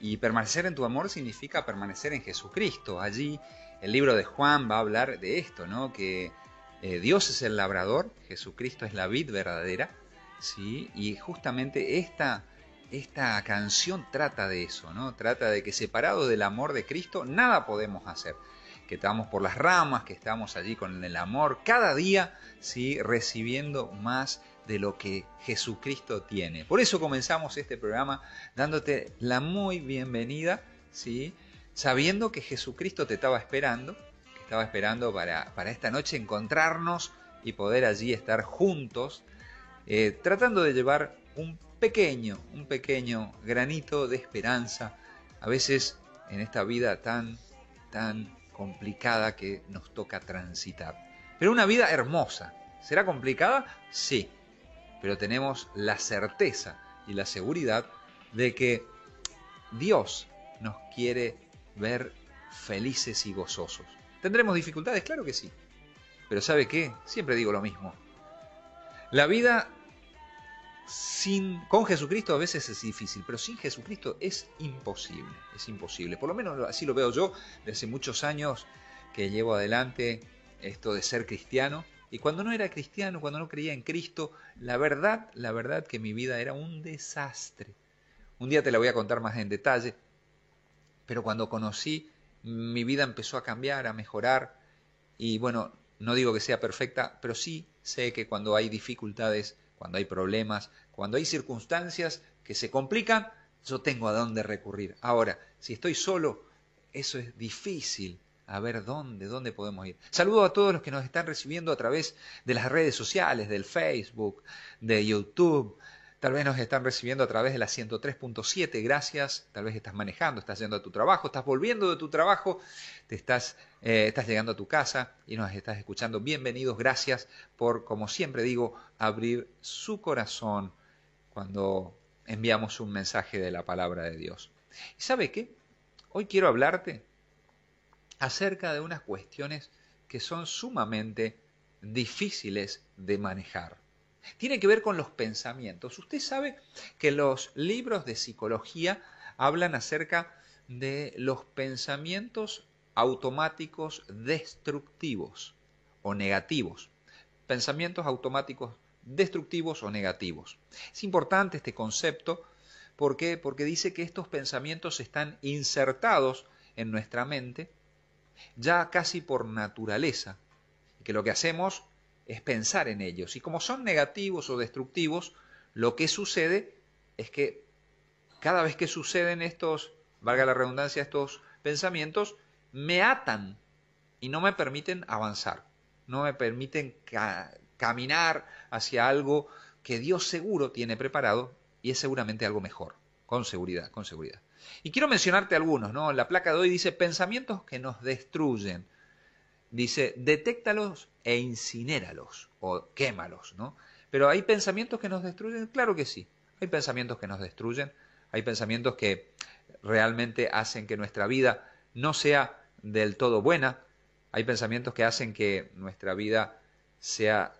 Y permanecer en tu amor significa permanecer en Jesucristo. Allí el libro de Juan va a hablar de esto, ¿no? Que eh, Dios es el labrador, Jesucristo es la vid verdadera, ¿sí? Y justamente esta, esta canción trata de eso, ¿no? Trata de que separado del amor de Cristo nada podemos hacer. Que estamos por las ramas, que estamos allí con el amor, cada día, ¿sí? Recibiendo más de lo que Jesucristo tiene. Por eso comenzamos este programa dándote la muy bienvenida, ¿sí? sabiendo que Jesucristo te estaba esperando, que estaba esperando para, para esta noche encontrarnos y poder allí estar juntos, eh, tratando de llevar un pequeño, un pequeño granito de esperanza, a veces en esta vida tan, tan complicada que nos toca transitar. Pero una vida hermosa. ¿Será complicada? Sí, pero tenemos la certeza y la seguridad de que Dios nos quiere ver felices y gozosos. ¿Tendremos dificultades? Claro que sí. Pero ¿sabe qué? Siempre digo lo mismo. La vida sin, con Jesucristo a veces es difícil, pero sin Jesucristo es imposible, es imposible. Por lo menos así lo veo yo desde hace muchos años que llevo adelante esto de ser cristiano y cuando no era cristiano, cuando no creía en Cristo, la verdad, la verdad que mi vida era un desastre. Un día te la voy a contar más en detalle, pero cuando conocí, mi vida empezó a cambiar, a mejorar, y bueno, no digo que sea perfecta, pero sí sé que cuando hay dificultades, cuando hay problemas, cuando hay circunstancias que se complican, yo tengo a dónde recurrir. Ahora, si estoy solo, eso es difícil, a ver dónde, dónde podemos ir. Saludo a todos los que nos están recibiendo a través de las redes sociales, del Facebook, de YouTube. Tal vez nos están recibiendo a través de la 103.7, gracias. Tal vez estás manejando, estás yendo a tu trabajo, estás volviendo de tu trabajo, te estás, eh, estás llegando a tu casa y nos estás escuchando. Bienvenidos, gracias por, como siempre digo, abrir su corazón cuando enviamos un mensaje de la palabra de Dios. ¿Y sabe qué? Hoy quiero hablarte acerca de unas cuestiones que son sumamente difíciles de manejar. Tiene que ver con los pensamientos. Usted sabe que los libros de psicología hablan acerca de los pensamientos automáticos destructivos o negativos. Pensamientos automáticos destructivos o negativos. Es importante este concepto ¿por qué? porque dice que estos pensamientos están insertados en nuestra mente ya casi por naturaleza, y que lo que hacemos es pensar en ellos. Y como son negativos o destructivos, lo que sucede es que cada vez que suceden estos, valga la redundancia, estos pensamientos, me atan y no me permiten avanzar, no me permiten caminar hacia algo que Dios seguro tiene preparado y es seguramente algo mejor, con seguridad, con seguridad. Y quiero mencionarte algunos, ¿no? La placa de hoy dice pensamientos que nos destruyen. Dice, detéctalos e incinéralos o quémalos, ¿no? Pero hay pensamientos que nos destruyen, claro que sí. Hay pensamientos que nos destruyen, hay pensamientos que realmente hacen que nuestra vida no sea del todo buena, hay pensamientos que hacen que nuestra vida sea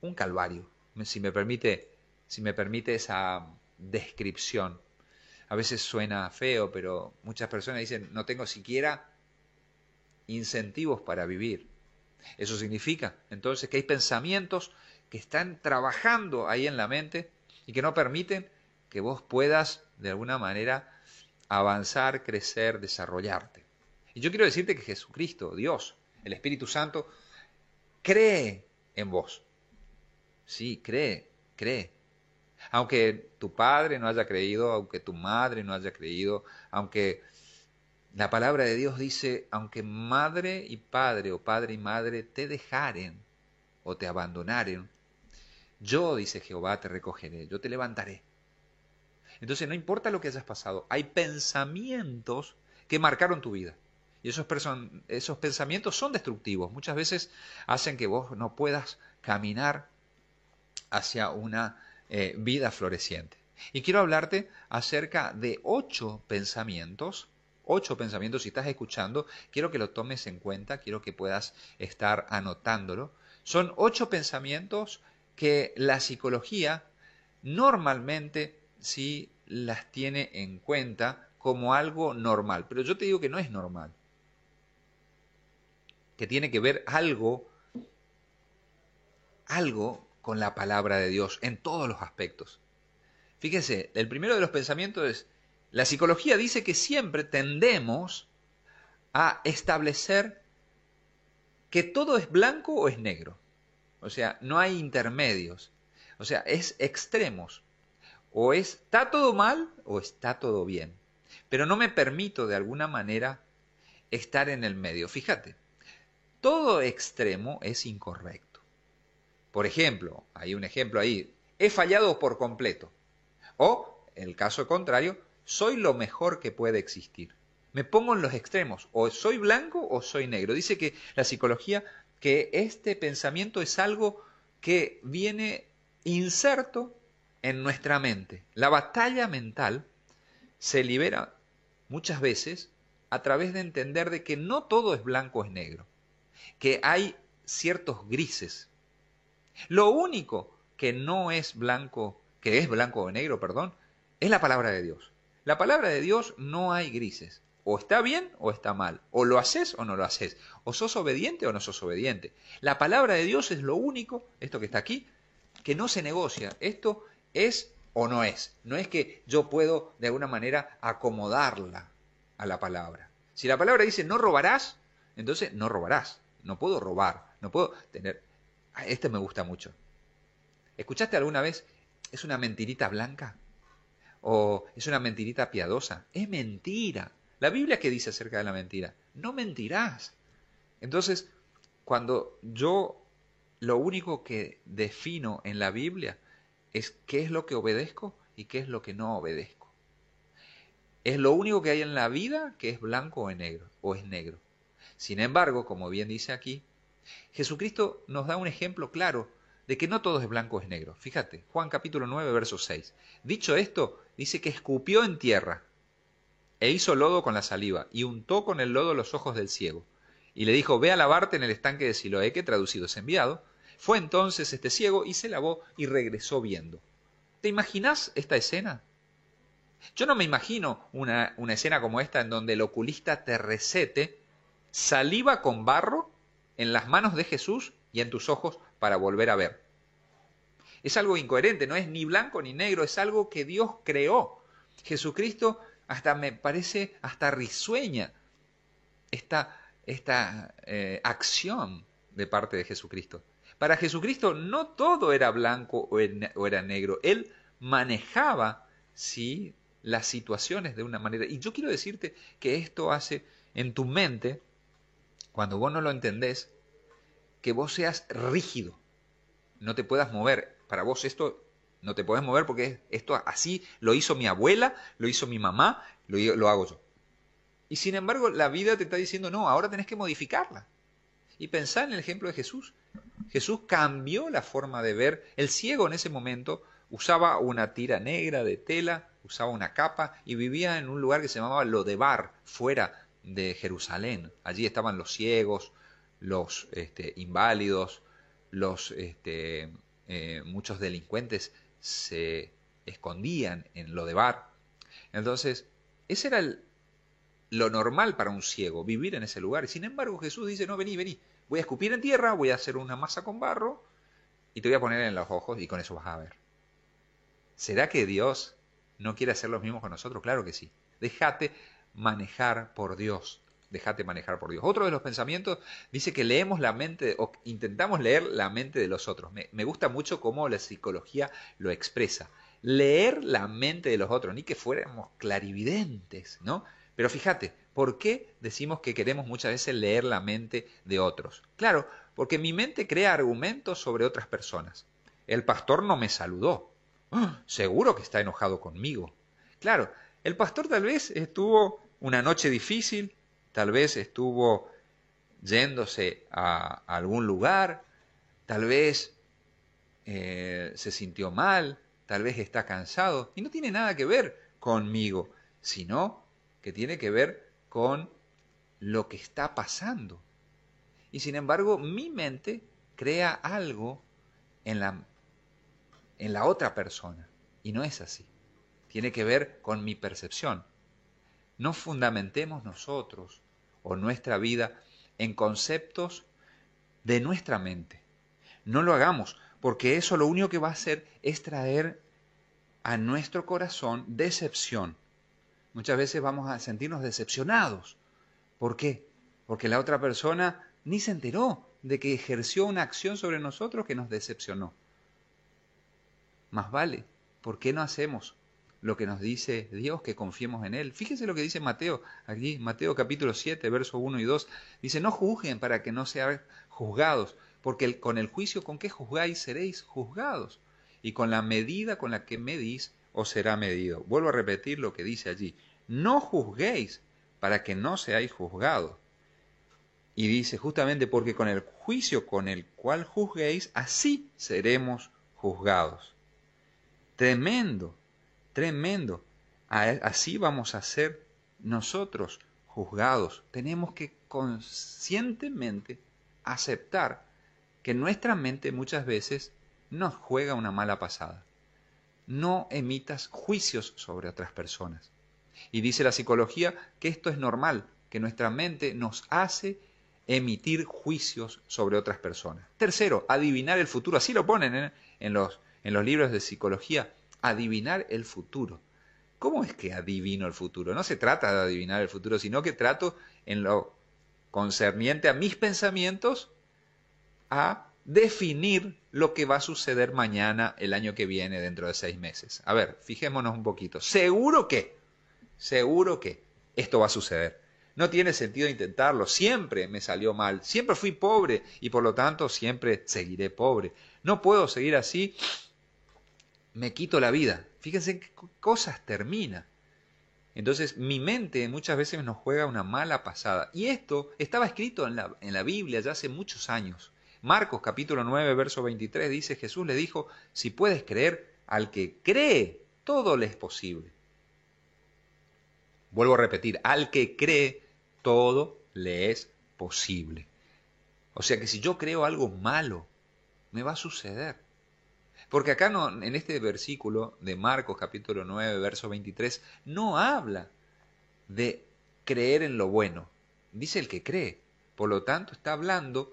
un calvario, si me permite, si me permite esa descripción a veces suena feo, pero muchas personas dicen, no tengo siquiera incentivos para vivir. Eso significa entonces que hay pensamientos que están trabajando ahí en la mente y que no permiten que vos puedas de alguna manera avanzar, crecer, desarrollarte. Y yo quiero decirte que Jesucristo, Dios, el Espíritu Santo, cree en vos. Sí, cree, cree. Aunque tu padre no haya creído, aunque tu madre no haya creído, aunque la palabra de Dios dice, aunque madre y padre o padre y madre te dejaren o te abandonaren, yo, dice Jehová, te recogeré, yo te levantaré. Entonces no importa lo que hayas pasado, hay pensamientos que marcaron tu vida. Y esos, esos pensamientos son destructivos. Muchas veces hacen que vos no puedas caminar hacia una eh, vida floreciente. Y quiero hablarte acerca de ocho pensamientos, ocho pensamientos, si estás escuchando, quiero que lo tomes en cuenta, quiero que puedas estar anotándolo. Son ocho pensamientos que la psicología normalmente sí las tiene en cuenta como algo normal. Pero yo te digo que no es normal. Que tiene que ver algo, algo con la palabra de Dios en todos los aspectos. Fíjese, el primero de los pensamientos es, la psicología dice que siempre tendemos a establecer que todo es blanco o es negro. O sea, no hay intermedios. O sea, es extremos. O está todo mal o está todo bien. Pero no me permito de alguna manera estar en el medio. Fíjate, todo extremo es incorrecto. Por ejemplo, hay un ejemplo ahí, he fallado por completo. O, en el caso contrario, soy lo mejor que puede existir. Me pongo en los extremos, o soy blanco o soy negro. Dice que la psicología que este pensamiento es algo que viene inserto en nuestra mente. La batalla mental se libera muchas veces a través de entender de que no todo es blanco o es negro, que hay ciertos grises. Lo único que no es blanco, que es blanco o negro, perdón, es la palabra de Dios. La palabra de Dios no hay grises. O está bien o está mal. O lo haces o no lo haces. O sos obediente o no sos obediente. La palabra de Dios es lo único, esto que está aquí, que no se negocia. Esto es o no es. No es que yo puedo de alguna manera acomodarla a la palabra. Si la palabra dice no robarás, entonces no robarás. No puedo robar, no puedo tener... Ah, este me gusta mucho. ¿Escuchaste alguna vez? ¿Es una mentirita blanca? ¿O es una mentirita piadosa? Es mentira. La Biblia qué dice acerca de la mentira? No mentirás. Entonces, cuando yo lo único que defino en la Biblia es qué es lo que obedezco y qué es lo que no obedezco. Es lo único que hay en la vida que es blanco o negro, o es negro. Sin embargo, como bien dice aquí, Jesucristo nos da un ejemplo claro de que no todo es blanco o es negro. Fíjate, Juan capítulo 9, verso 6. Dicho esto, dice que escupió en tierra e hizo lodo con la saliva y untó con el lodo los ojos del ciego. Y le dijo, ve a lavarte en el estanque de Siloé, que traducido es enviado. Fue entonces este ciego y se lavó y regresó viendo. ¿Te imaginas esta escena? Yo no me imagino una, una escena como esta en donde el oculista te recete saliva con barro en las manos de Jesús y en tus ojos para volver a ver. Es algo incoherente, no es ni blanco ni negro, es algo que Dios creó. Jesucristo hasta me parece hasta risueña esta, esta eh, acción de parte de Jesucristo. Para Jesucristo no todo era blanco o era negro, Él manejaba ¿sí? las situaciones de una manera. Y yo quiero decirte que esto hace en tu mente, cuando vos no lo entendés, que vos seas rígido, no te puedas mover. Para vos esto no te puedes mover porque esto así lo hizo mi abuela, lo hizo mi mamá, lo, hago yo. Y sin embargo, la vida te está diciendo, no, ahora tenés que modificarla. Y pensar en el ejemplo de Jesús. Jesús cambió la forma de ver. El ciego en ese momento usaba una tira negra de tela, usaba una capa y vivía en un lugar que se llamaba Lodebar, fuera de Jerusalén. Allí estaban los ciegos, los este, inválidos, los este, eh, muchos delincuentes se escondían en Lodebar. Entonces, ese era lo normal para un ciego, vivir en ese lugar. Y sin embargo Jesús dice, no, vení, vení, voy a escupir en tierra, voy a hacer una masa con barro y te voy a poner en los ojos y con eso vas a ver. ¿Será que Dios no quiere hacer lo mismo con nosotros? Claro que sí. Déjate manejar por Dios. Déjate manejar por Dios. Otro de los pensamientos dice que leemos la mente o intentamos leer la mente de los otros. Me, gusta mucho cómo la psicología lo expresa leer la mente de los otros, ni que fuéramos clarividentes, ¿no? Pero fíjate, ¿por qué decimos que queremos muchas veces leer la mente de otros? Claro, porque mi mente crea argumentos sobre otras personas. El pastor no me saludó. ¡Ah! Seguro que está enojado conmigo. Claro, el pastor tal vez estuvo una noche difícil, tal vez estuvo yéndose a, algún lugar, tal vez eh, se sintió mal, tal vez está cansado y no tiene nada que ver conmigo, sino que tiene que ver con lo que está pasando. Y sin embargo, mi mente crea algo en la, en la otra persona y no es así. tiene que ver con mi percepción. No fundamentemos nosotros o nuestra vida en conceptos de nuestra mente. No lo hagamos, porque eso lo único que va a hacer es traer a nuestro corazón decepción. Muchas veces vamos a sentirnos decepcionados. ¿Por qué? Porque la otra persona ni se enteró de que ejerció una acción sobre nosotros que nos decepcionó. Más vale, ¿por qué no hacemos lo que nos dice Dios, que confiemos en Él? Fíjense lo que dice Mateo, aquí, Mateo capítulo 7, versos 1 y 2, dice, no juzguen para que no sean juzgados, porque con el juicio con que juzgáis seréis juzgados, y con la medida con la que medís os será medido. Vuelvo a repetir lo que dice allí, no juzguéis para que no seáis juzgados. Y dice justamente porque con el juicio con el cual juzguéis, así seremos juzgados. Tremendo, tremendo. Así vamos a ser nosotros juzgados. Tenemos que conscientemente aceptar que nuestra mente muchas veces nos juega una mala pasada. No emitas juicios sobre otras personas. Y dice la psicología que esto es normal, que nuestra mente nos hace emitir juicios sobre otras personas. Tercero, adivinar el futuro. Así lo ponen ¿eh? en, los, en los libros de psicología. Adivinar el futuro. ¿Cómo es que adivino el futuro? No se trata de adivinar el futuro, sino que trato en lo concerniente a mis pensamientos a definir lo que va a suceder mañana, el año que viene, dentro de seis meses. A ver, fijémonos un poquito. Seguro que, seguro que esto va a suceder. No tiene sentido intentarlo. Siempre me salió mal. Siempre fui pobre y por lo tanto siempre seguiré pobre. No puedo seguir así. Me quito la vida. Fíjense en qué cosas termina. Entonces mi mente muchas veces nos juega una mala pasada. Y esto estaba escrito en la, en la Biblia ya hace muchos años. Marcos capítulo 9, verso 23 dice, Jesús le dijo, si puedes creer, al que cree, todo le es posible. Vuelvo a repetir, al que cree, todo le es posible. O sea que si yo creo algo malo, me va a suceder. Porque acá no, en este versículo de Marcos capítulo 9, verso 23, no habla de creer en lo bueno. Dice el que cree. Por lo tanto, está hablando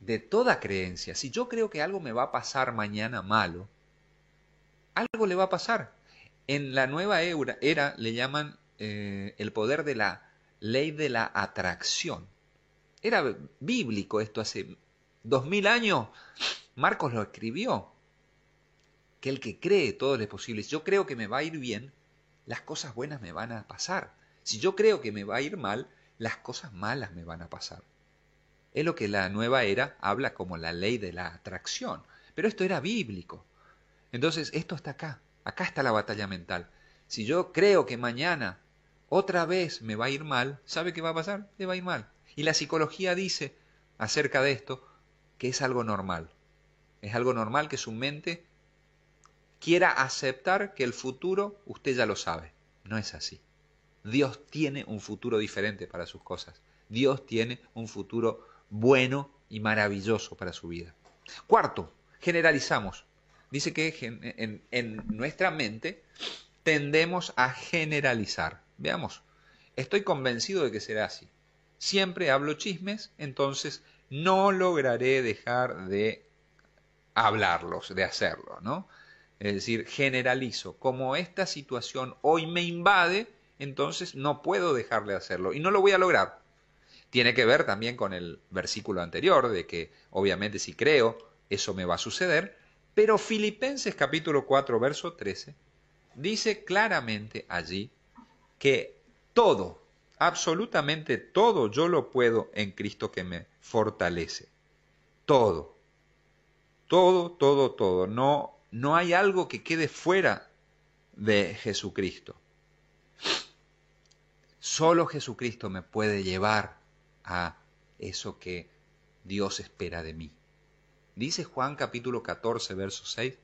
de toda creencia. Si yo creo que algo me va a pasar mañana malo, algo le va a pasar. En la nueva era, le llaman eh, el poder de la ley de la atracción. Era bíblico esto hace dos mil años. Marcos lo escribió. Que el que cree todo es posible. Si yo creo que me va a ir bien, las cosas buenas me van a pasar. Si yo creo que me va a ir mal, las cosas malas me van a pasar. Es lo que la nueva era habla como la ley de la atracción. Pero esto era bíblico. Entonces, esto está acá. Acá está la batalla mental. Si yo creo que mañana otra vez me va a ir mal, ¿sabe qué va a pasar? Le va a ir mal. Y la psicología dice acerca de esto que es algo normal. Es algo normal que su mente quiera aceptar que el futuro usted ya lo sabe. No es así. Dios tiene un futuro diferente para sus cosas. Dios tiene un futuro bueno y maravilloso para su vida. Cuarto, generalizamos. Dice que en, nuestra mente tendemos a generalizar. Veamos, estoy convencido de que será así. Siempre hablo chismes, entonces no lograré dejar de hablarlos, de hacerlo, ¿no? Es decir, generalizo. Como esta situación hoy me invade, entonces no puedo dejar de hacerlo y no lo voy a lograr. Tiene que ver también con el versículo anterior, de que obviamente si creo, eso me va a suceder, pero Filipenses capítulo 4, verso 13, dice claramente allí que todo, absolutamente todo, yo lo puedo en Cristo que me fortalece. Todo. Todo, todo, todo. No, no hay algo que quede fuera de Jesucristo. Solo Jesucristo me puede llevar a eso que Dios espera de mí. Dice Juan capítulo 14, verso 6,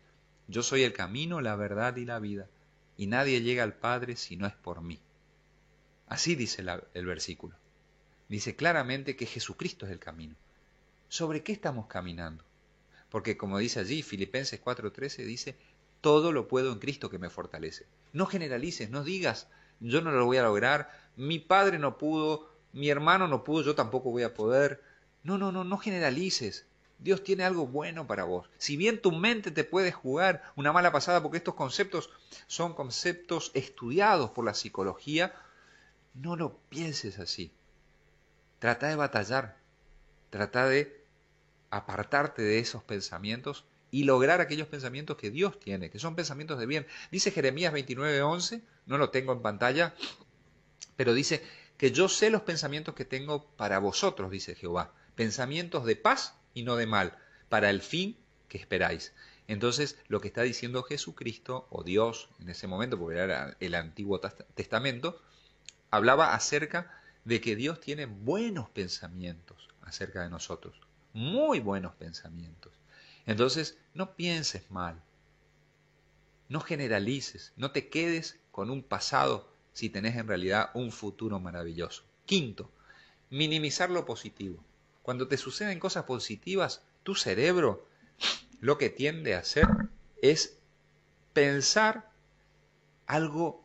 Yo soy el camino, la verdad y la vida y nadie llega al Padre si no es por mí. Así dice el versículo. Dice claramente que Jesucristo es el camino. ¿Sobre qué estamos caminando? Porque como dice allí, Filipenses 4:13 dice, todo lo puedo en Cristo que me fortalece. No generalices, no digas, yo no lo voy a lograr, mi padre no pudo, mi hermano no pudo, yo tampoco voy a poder. No, no, no, no generalices. Dios tiene algo bueno para vos. Si bien tu mente te puede jugar una mala pasada, porque estos conceptos son conceptos estudiados por la psicología, no lo pienses así. Trata de batallar, trata de apartarte de esos pensamientos y lograr aquellos pensamientos que Dios tiene, que son pensamientos de bien. Dice Jeremías 29:11, no lo tengo en pantalla, pero dice que yo sé los pensamientos que tengo para vosotros, dice Jehová, pensamientos de paz y no de mal, para el fin que esperáis. Entonces, lo que está diciendo Jesucristo, o Dios en ese momento, porque era el Antiguo Testamento, hablaba acerca de que Dios tiene buenos pensamientos acerca de nosotros, muy buenos pensamientos. Entonces, no pienses mal, no generalices, no te quedes con un pasado si tenés en realidad un futuro maravilloso. Quinto, minimizar lo positivo. Cuando te suceden cosas positivas, tu cerebro lo que tiende a hacer es pensar algo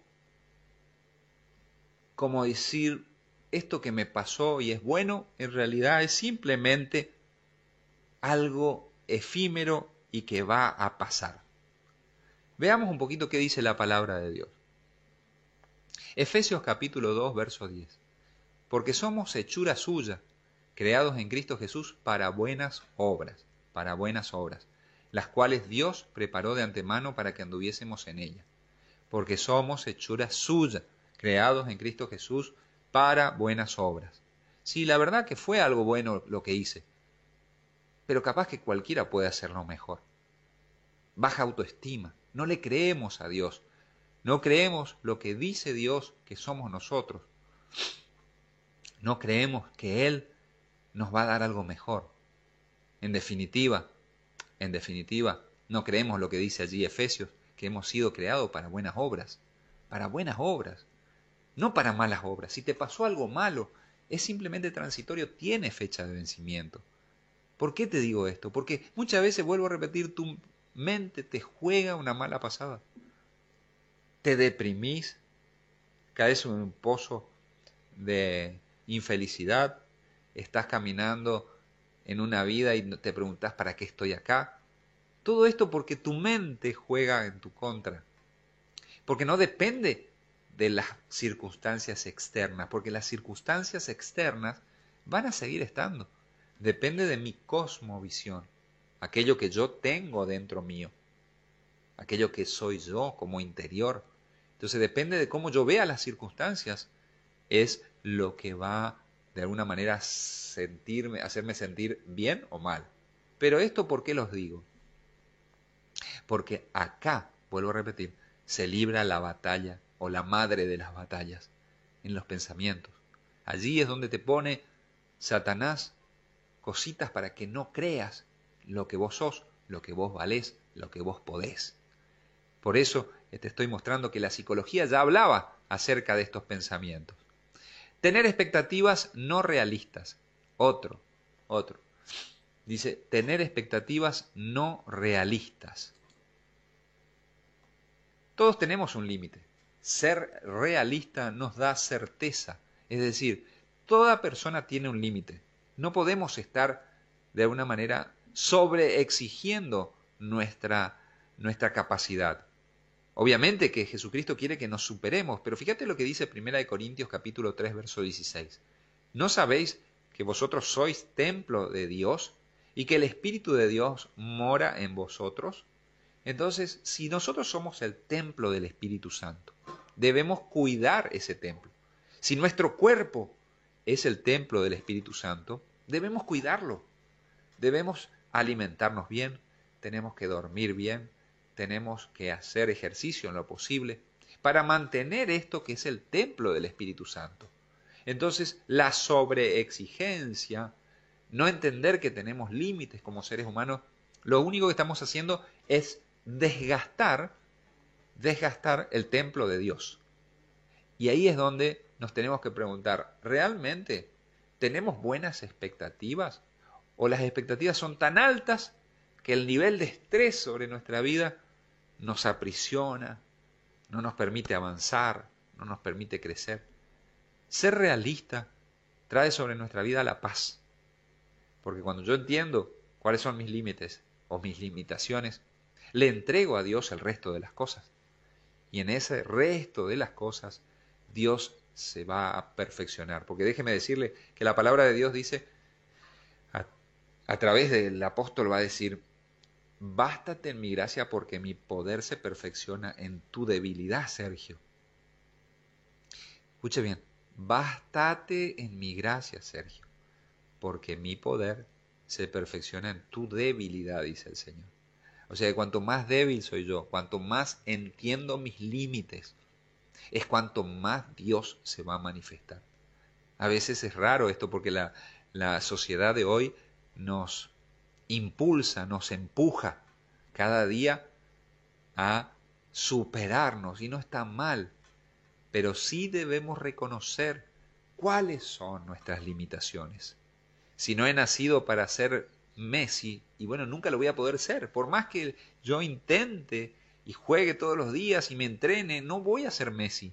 como decir, esto que me pasó y es bueno, en realidad es simplemente algo efímero y que va a pasar. Veamos un poquito qué dice la palabra de Dios. Efesios capítulo 2, verso 10. Porque somos hechura suya, creados en Cristo Jesús para buenas obras, para buenas obras, las cuales Dios preparó de antemano para que anduviésemos en ellas. Porque somos hechura suya, creados en Cristo Jesús para buenas obras. Sí, la verdad que fue algo bueno lo que hice, pero capaz que cualquiera puede hacerlo mejor. Baja autoestima, no le creemos a Dios, no creemos lo que dice Dios que somos nosotros, no creemos que Él nos va a dar algo mejor. En definitiva, en definitiva, no creemos lo que dice allí Efesios, que hemos sido creados para buenas obras, para buenas obras, no para malas obras. Si te pasó algo malo, es simplemente transitorio, tiene fecha de vencimiento. ¿Por qué te digo esto? Porque muchas veces, vuelvo a repetir, tu mente te juega una mala pasada. Te deprimís, caes en un pozo de infelicidad, estás caminando en una vida y te preguntas para qué estoy acá. Todo esto porque tu mente juega en tu contra. Porque no depende de las circunstancias externas, porque las circunstancias externas van a seguir estando. Depende de mi cosmovisión, aquello que yo tengo dentro mío, aquello que soy yo como interior. Entonces depende de cómo yo vea las circunstancias, es lo que va de alguna manera sentirme, hacerme sentir bien o mal. Pero esto, ¿por qué los digo? Porque acá, vuelvo a repetir, se libra la batalla o la madre de las batallas, en los pensamientos. Allí es donde te pone Satanás cositas para que no creas lo que vos sos, lo que vos valés, lo que vos podés. Por eso te estoy mostrando que la psicología ya hablaba acerca de estos pensamientos. Tener expectativas no realistas. Otro, otro. Dice, tener expectativas no realistas. Todos tenemos un límite. Ser realista nos da certeza. Es decir, toda persona tiene un límite. No podemos estar de alguna manera sobreexigiendo nuestra, nuestra capacidad. Obviamente que Jesucristo quiere que nos superemos, pero fíjate lo que dice 1 Corintios capítulo 3 verso 16. ¿No sabéis que vosotros sois templo de Dios y que el Espíritu de Dios mora en vosotros? Entonces, si nosotros somos el templo del Espíritu Santo, debemos cuidar ese templo. Si nuestro cuerpo es el templo del Espíritu Santo, debemos cuidarlo. Debemos alimentarnos bien, tenemos que dormir bien, tenemos que hacer ejercicio en lo posible para mantener esto que es el templo del Espíritu Santo. Entonces, la sobreexigencia, no entender que tenemos límites como seres humanos, lo único que estamos haciendo es desgastar, desgastar el templo de Dios. Y ahí es donde nos tenemos que preguntar, ¿realmente tenemos buenas expectativas? ¿O las expectativas son tan altas que el nivel de estrés sobre nuestra vida nos aprisiona, no nos permite avanzar, no nos permite crecer. Ser realista trae sobre nuestra vida la paz. Porque cuando yo entiendo cuáles son mis límites o mis limitaciones, le entrego a Dios el resto de las cosas. Y en ese resto de las cosas, Dios se va a perfeccionar. Porque déjeme decirle que la palabra de Dios dice, a, través del apóstol va a decir, bástate en mi gracia porque mi poder se perfecciona en tu debilidad, Sergio. Escuche bien, bástate en mi gracia, Sergio, porque mi poder se perfecciona en tu debilidad, dice el Señor. O sea, cuanto más débil soy yo, cuanto más entiendo mis límites, es cuanto más Dios se va a manifestar. A veces es raro esto porque la, la sociedad de hoy nos impulsa, nos empuja cada día a superarnos y no está mal, pero sí debemos reconocer cuáles son nuestras limitaciones. Si no he nacido para ser Messi, y bueno, nunca lo voy a poder ser, por más que yo intente y juegue todos los días y me entrene, no voy a ser Messi.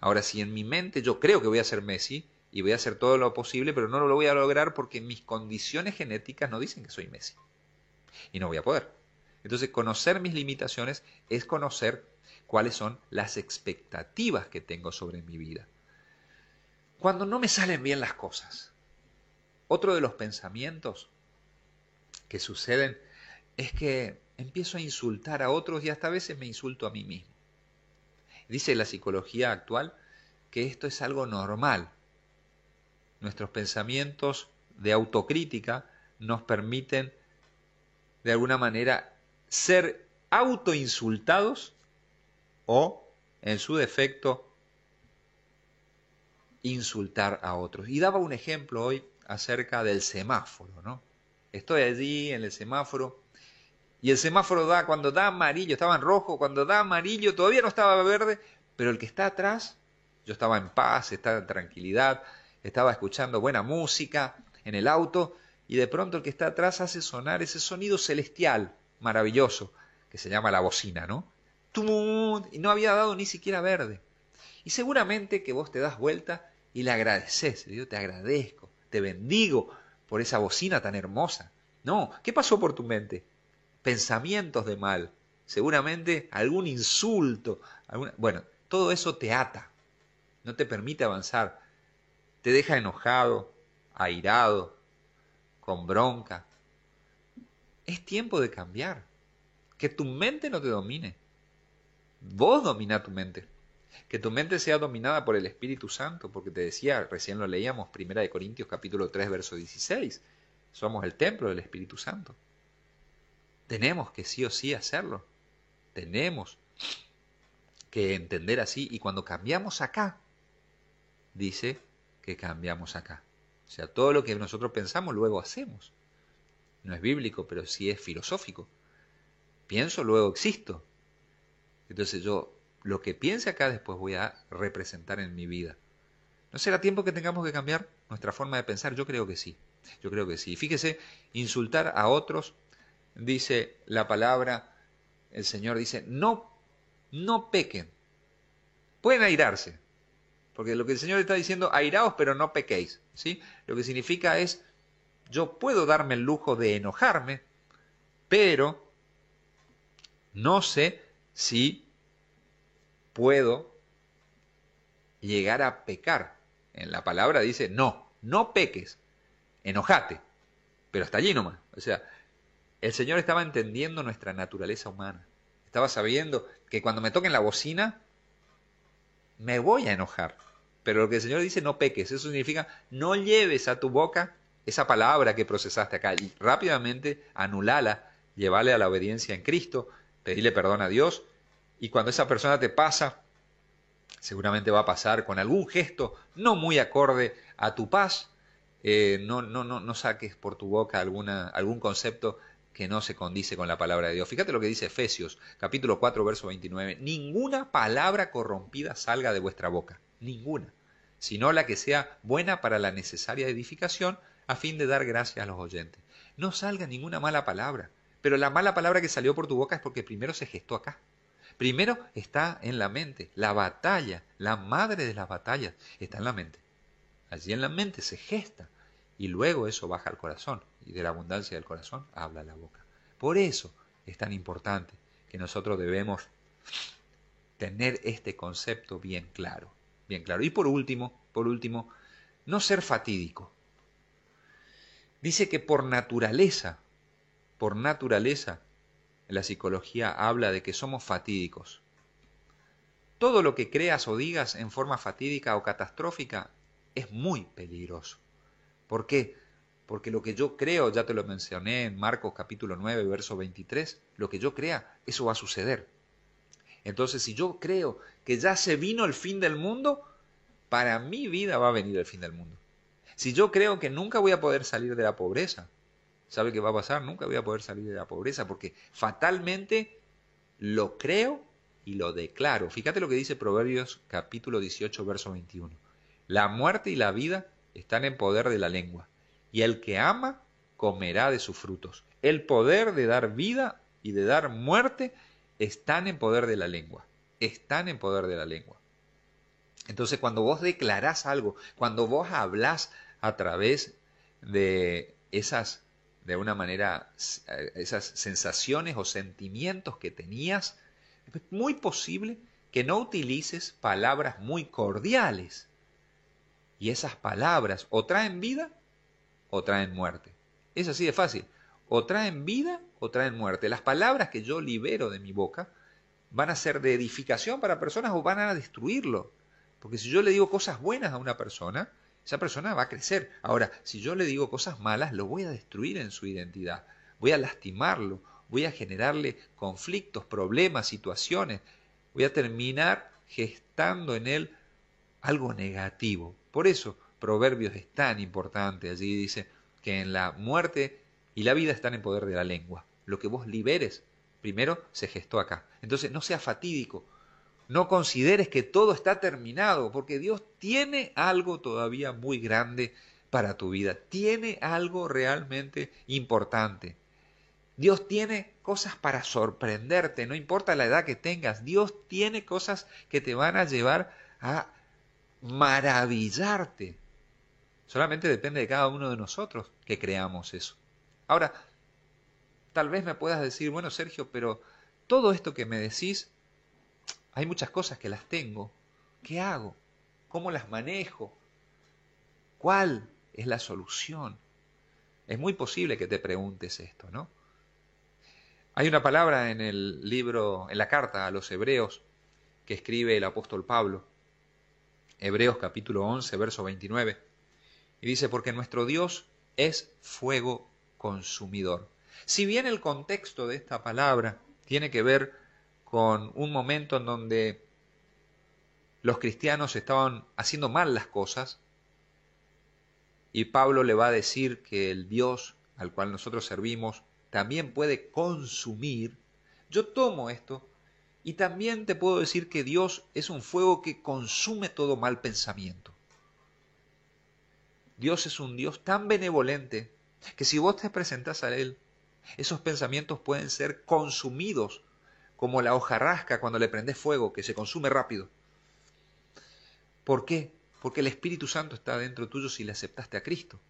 Ahora, si en mi mente yo creo que voy a ser Messi, y voy a hacer todo lo posible, pero no lo voy a lograr porque mis condiciones genéticas no dicen que soy Messi. Y no voy a poder. Entonces, conocer mis limitaciones es conocer cuáles son las expectativas que tengo sobre mi vida. Cuando no me salen bien las cosas, otro de los pensamientos que suceden es que empiezo a insultar a otros y hasta a veces me insulto a mí mismo. Dice la psicología actual que esto es algo normal, nuestros pensamientos de autocrítica nos permiten de alguna manera ser autoinsultados o, en su defecto, insultar a otros. Y daba un ejemplo hoy acerca del semáforo, ¿no? Estoy allí en el semáforo y el semáforo da, cuando da amarillo, estaba en rojo, cuando da amarillo todavía no estaba verde, pero el que está atrás, yo estaba en paz, estaba en tranquilidad, estaba escuchando buena música en el auto y de pronto el que está atrás hace sonar ese sonido celestial, maravilloso, que se llama la bocina, ¿no? Y no había dado ni siquiera verde. Y seguramente que vos te das vuelta y le agradeces, yo te agradezco, te bendigo por esa bocina tan hermosa. No, ¿qué pasó por tu mente? Pensamientos de mal, seguramente algún insulto, bueno, todo eso te ata, no te permite avanzar, te deja enojado, airado, con bronca. Es tiempo de cambiar. Que tu mente no te domine. Vos domina tu mente. Que tu mente sea dominada por el Espíritu Santo, porque te decía, recién lo leíamos, Primera de Corintios capítulo 3, verso 16. Somos el templo del Espíritu Santo. Tenemos que sí o sí hacerlo. Tenemos que entender así. Y cuando cambiamos acá, dice que cambiamos acá. O sea, todo lo que nosotros pensamos luego hacemos. No es bíblico, pero sí es filosófico. Pienso, luego existo. Entonces yo lo que piense acá después voy a representar en mi vida. ¿No será tiempo que tengamos que cambiar nuestra forma de pensar? Yo creo que sí. Yo creo que sí. Fíjese, insultar a otros, dice la palabra, el Señor dice, no, no pequen. Pueden airarse, porque lo que el Señor está diciendo, airaos pero no pequéis. ¿sí? Lo que significa es, yo puedo darme el lujo de enojarme, pero no sé si puedo llegar a pecar. En la palabra dice, no, no peques, enojate, pero hasta allí nomás. O sea, el Señor estaba entendiendo nuestra naturaleza humana. Estaba sabiendo que cuando me toquen la bocina, me voy a enojar. Pero lo que el Señor dice, no peques. Eso significa, no lleves a tu boca esa palabra que procesaste acá y rápidamente anulala, llevale a la obediencia en Cristo, pedirle perdón a Dios. Y cuando esa persona te pasa, seguramente va a pasar con algún gesto no muy acorde a tu paz. Eh, no, no, no, no saques por tu boca alguna, algún concepto que no se condice con la palabra de Dios. Fíjate lo que dice Efesios, capítulo 4, verso 29. Ninguna palabra corrompida salga de vuestra boca, ninguna, sino la que sea buena para la necesaria edificación a fin de dar gracias a los oyentes. No salga ninguna mala palabra, Pero la mala palabra que salió por tu boca es porque primero se gestó acá. Primero está en la mente. La batalla, la madre de las batallas, está en la mente. Allí en la mente se gesta y luego eso baja al corazón y de la abundancia del corazón habla la boca. Por eso es tan importante que nosotros debemos tener este concepto bien claro, bien claro. Y por último, por último, no ser fatídico. Dice que por naturaleza, por naturaleza, la psicología habla de que somos fatídicos. Todo lo que creas o digas en forma fatídica o catastrófica es muy peligroso. ¿Por qué? Porque lo que yo creo, ya te lo mencioné en Marcos capítulo 9, verso 23, lo que yo crea, eso va a suceder. Entonces, si yo creo que ya se vino el fin del mundo, para mi vida va a venir el fin del mundo. Si yo creo que nunca voy a poder salir de la pobreza, ¿sabe qué va a pasar? Nunca voy a poder salir de la pobreza porque fatalmente lo creo y lo declaro. Fíjate lo que dice Proverbios capítulo 18, verso 21. La muerte y la vida están en poder de la lengua, y el que ama comerá de sus frutos. El poder de dar vida y de dar muerte están en poder de la lengua. Están en poder de la lengua. Entonces, cuando vos declarás algo, cuando vos hablás a través de esas, de una manera, esas sensaciones o sentimientos que tenías, es muy posible que no utilices palabras muy cordiales. Y esas palabras o traen vida o traen muerte. Es así de fácil. O traen vida o traen muerte. Las palabras que yo libero de mi boca van a ser de edificación para personas o van a destruirlo. Porque si yo le digo cosas buenas a una persona, esa persona va a crecer. Ahora, si yo le digo cosas malas, lo voy a destruir en su identidad. Voy a lastimarlo, voy a generarle conflictos, problemas, situaciones. Voy a terminar gestando en él algo negativo. Por eso, Proverbios es tan importante. Allí dice que en la muerte y la vida están en poder de la lengua. Lo que vos liberes, primero se gestó acá. Entonces, no sea fatídico, no consideres que todo está terminado, porque Dios tiene algo todavía muy grande para tu vida, tiene algo realmente importante. Dios tiene cosas para sorprenderte, no importa la edad que tengas, Dios tiene cosas que te van a llevar a maravillarte. Solamente depende de cada uno de nosotros que creamos eso. Ahora, tal vez me puedas decir, bueno Sergio, pero todo esto que me decís hay muchas cosas que las tengo. ¿Qué hago? ¿Cómo las manejo? ¿Cuál es la solución? Es muy posible que te preguntes esto, ¿no? Hay una palabra en el libro, en la carta a los hebreos que escribe el apóstol Pablo, Hebreos capítulo 11, verso 29, y dice, porque nuestro Dios es fuego consumidor. Si bien el contexto de esta palabra tiene que ver con un momento en donde los cristianos estaban haciendo mal las cosas y Pablo le va a decir que el Dios al cual nosotros servimos también puede consumir, yo tomo esto y también te puedo decir que Dios es un fuego que consume todo mal pensamiento. Dios es un Dios tan benevolente que si vos te presentás a Él, esos pensamientos pueden ser consumidos como la hojarasca cuando le prendes fuego, que se consume rápido. ¿Por qué? Porque el Espíritu Santo está dentro tuyo si le aceptaste a Cristo.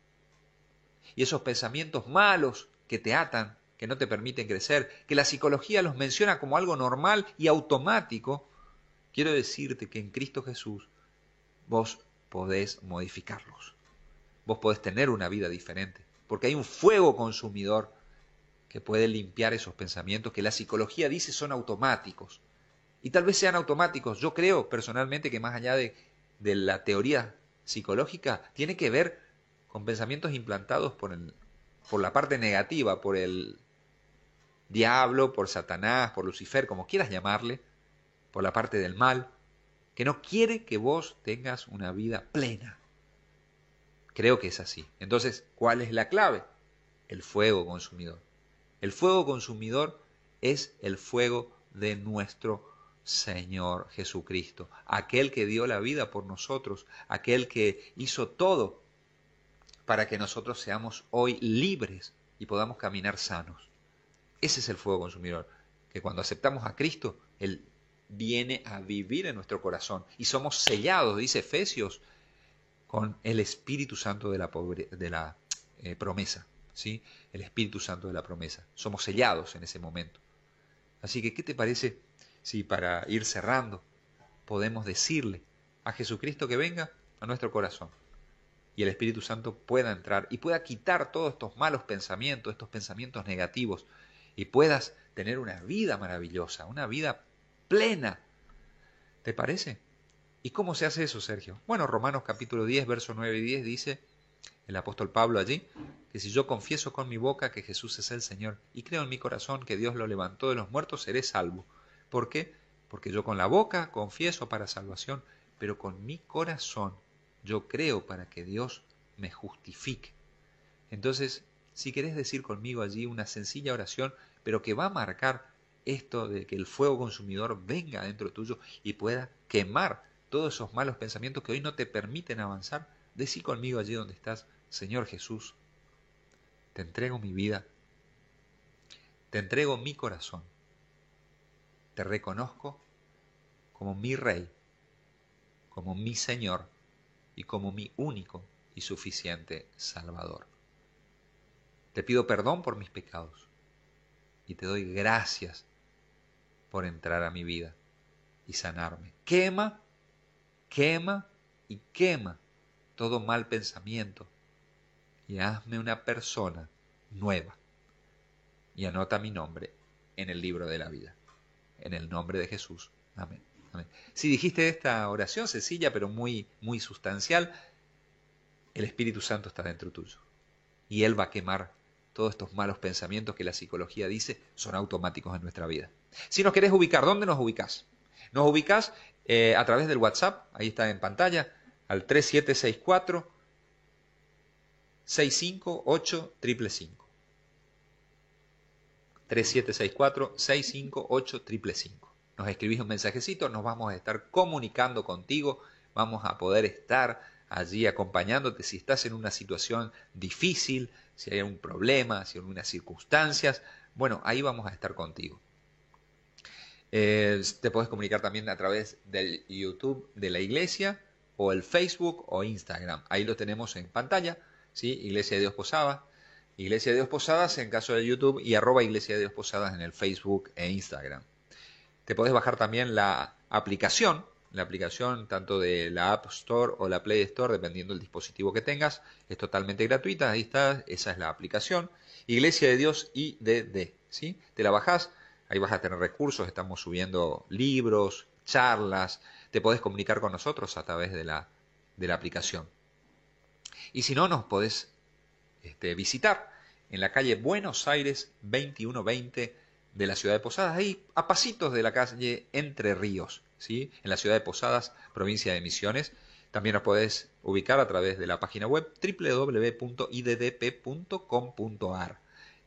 Y esos pensamientos malos que te atan, que no te permiten crecer, que la psicología los menciona como algo normal y automático, quiero decirte que en Cristo Jesús vos podés modificarlos. Vos podés tener una vida diferente, porque hay un fuego consumidor que puede limpiar esos pensamientos que la psicología dice son automáticos. Y tal vez sean automáticos. Yo creo personalmente que más allá de, de la teoría psicológica, tiene que ver con pensamientos implantados por, el, por la parte negativa, por el diablo, por Satanás, por Lucifer, como quieras llamarle, por la parte del mal, que no quiere que vos tengas una vida plena. Creo que es así. Entonces, ¿cuál es la clave? El fuego consumidor. El fuego consumidor es el fuego de nuestro Señor Jesucristo, aquel que dio la vida por nosotros, aquel que hizo todo para que nosotros seamos hoy libres y podamos caminar sanos. Ese es el fuego consumidor, que cuando aceptamos a Cristo, Él viene a vivir en nuestro corazón y somos sellados, dice Efesios, con el Espíritu Santo de la, de la eh, promesa, ¿sí? El Espíritu Santo de la promesa. Somos sellados en ese momento. Así que, ¿qué te parece si para ir cerrando podemos decirle a Jesucristo que venga a nuestro corazón y el Espíritu Santo pueda entrar y pueda quitar todos estos malos pensamientos, estos pensamientos negativos y puedas tener una vida maravillosa, una vida plena. ¿Te parece? ¿Y cómo se hace eso, Sergio? Bueno, Romanos capítulo 10, verso 9 y 10 dice el apóstol Pablo allí, que si yo confieso con mi boca que Jesús es el Señor y creo en mi corazón que Dios lo levantó de los muertos, seré salvo. ¿Por qué? Porque yo con la boca confieso para salvación, pero con mi corazón yo creo para que Dios me justifique. Entonces, si querés decir conmigo allí una sencilla oración, pero que va a marcar esto de que el fuego consumidor venga dentro tuyo y pueda quemar todos esos malos pensamientos que hoy no te permiten avanzar, decí conmigo allí donde estás, Señor Jesús, te entrego mi vida, te entrego mi corazón, te reconozco como mi Rey, como mi Señor y como mi único y suficiente Salvador. Te pido perdón por mis pecados y te doy gracias por entrar a mi vida y sanarme. Quema quema y quema todo mal pensamiento y hazme una persona nueva. Y anota mi nombre en el libro de la vida. En el nombre de Jesús. Amén. Si dijiste esta oración sencilla pero muy, muy sustancial, el Espíritu Santo está dentro tuyo. Y Él va a quemar todos estos malos pensamientos que la psicología dice son automáticos en nuestra vida. Si nos querés ubicar, ¿dónde nos ubicás? Nos ubicás eh, a través del WhatsApp, ahí está en pantalla, al 3764 658 555. 3764 658 555. Nos escribís un mensajecito, nos vamos a estar comunicando contigo, vamos a poder estar allí acompañándote si estás en una situación difícil, si hay un problema, si hay algunas circunstancias, bueno, ahí vamos a estar contigo. Eh, te puedes comunicar también a través del YouTube de la iglesia o el Facebook o Instagram. Ahí lo tenemos en pantalla, ¿sí? Iglesia de Dios Posadas. Iglesia de Dios Posadas en caso de YouTube y arroba Iglesia de Dios Posadas en el Facebook e Instagram. Te puedes bajar también la aplicación, la aplicación tanto de la App Store o la Play Store, dependiendo del dispositivo que tengas. Es totalmente gratuita, ahí está, esa es la aplicación. Iglesia de Dios IDD, ¿sí? Te la bajas Ahí vas a tener recursos, estamos subiendo libros, charlas, te podés comunicar con nosotros a través de la, de la aplicación. Y si no, nos podés este, visitar en la calle Buenos Aires 2120 de la ciudad de Posadas, ahí a pasitos de la calle Entre Ríos, ¿sí? en la ciudad de Posadas, provincia de Misiones. También nos podés ubicar a través de la página web www.iddp.com.ar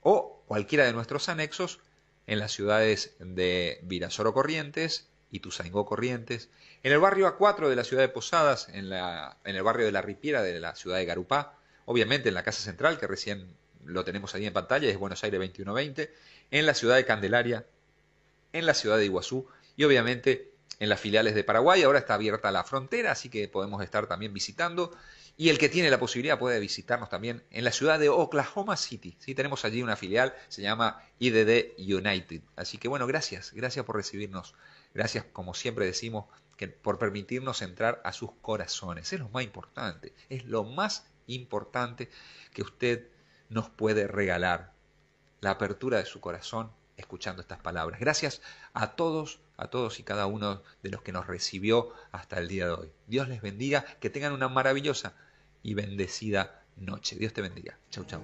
o cualquiera de nuestros anexos en las ciudades de Virasoro Corrientes, y Ituzaingó Corrientes, en el barrio A4 de la ciudad de Posadas, en, la, en el barrio de La Ripiera de la ciudad de Garupá, obviamente en la Casa Central, que recién lo tenemos ahí en pantalla, es Buenos Aires 2120, en la ciudad de Candelaria, en la ciudad de Iguazú y obviamente en las filiales de Paraguay. Ahora está abierta la frontera, así que podemos estar también visitando y el que tiene la posibilidad puede visitarnos también en la ciudad de Oklahoma City. ¿sí? Tenemos allí una filial, se llama IDD United. Así que bueno, gracias, gracias por recibirnos. Gracias, como siempre decimos, que por permitirnos entrar a sus corazones. Es lo más importante, es lo más importante que usted nos puede regalar. La apertura de su corazón escuchando estas palabras. Gracias a todos, a todos y cada uno de los que nos recibió hasta el día de hoy. Dios les bendiga, que tengan una maravillosa y bendecida noche. Dios te bendiga. Chau, chau.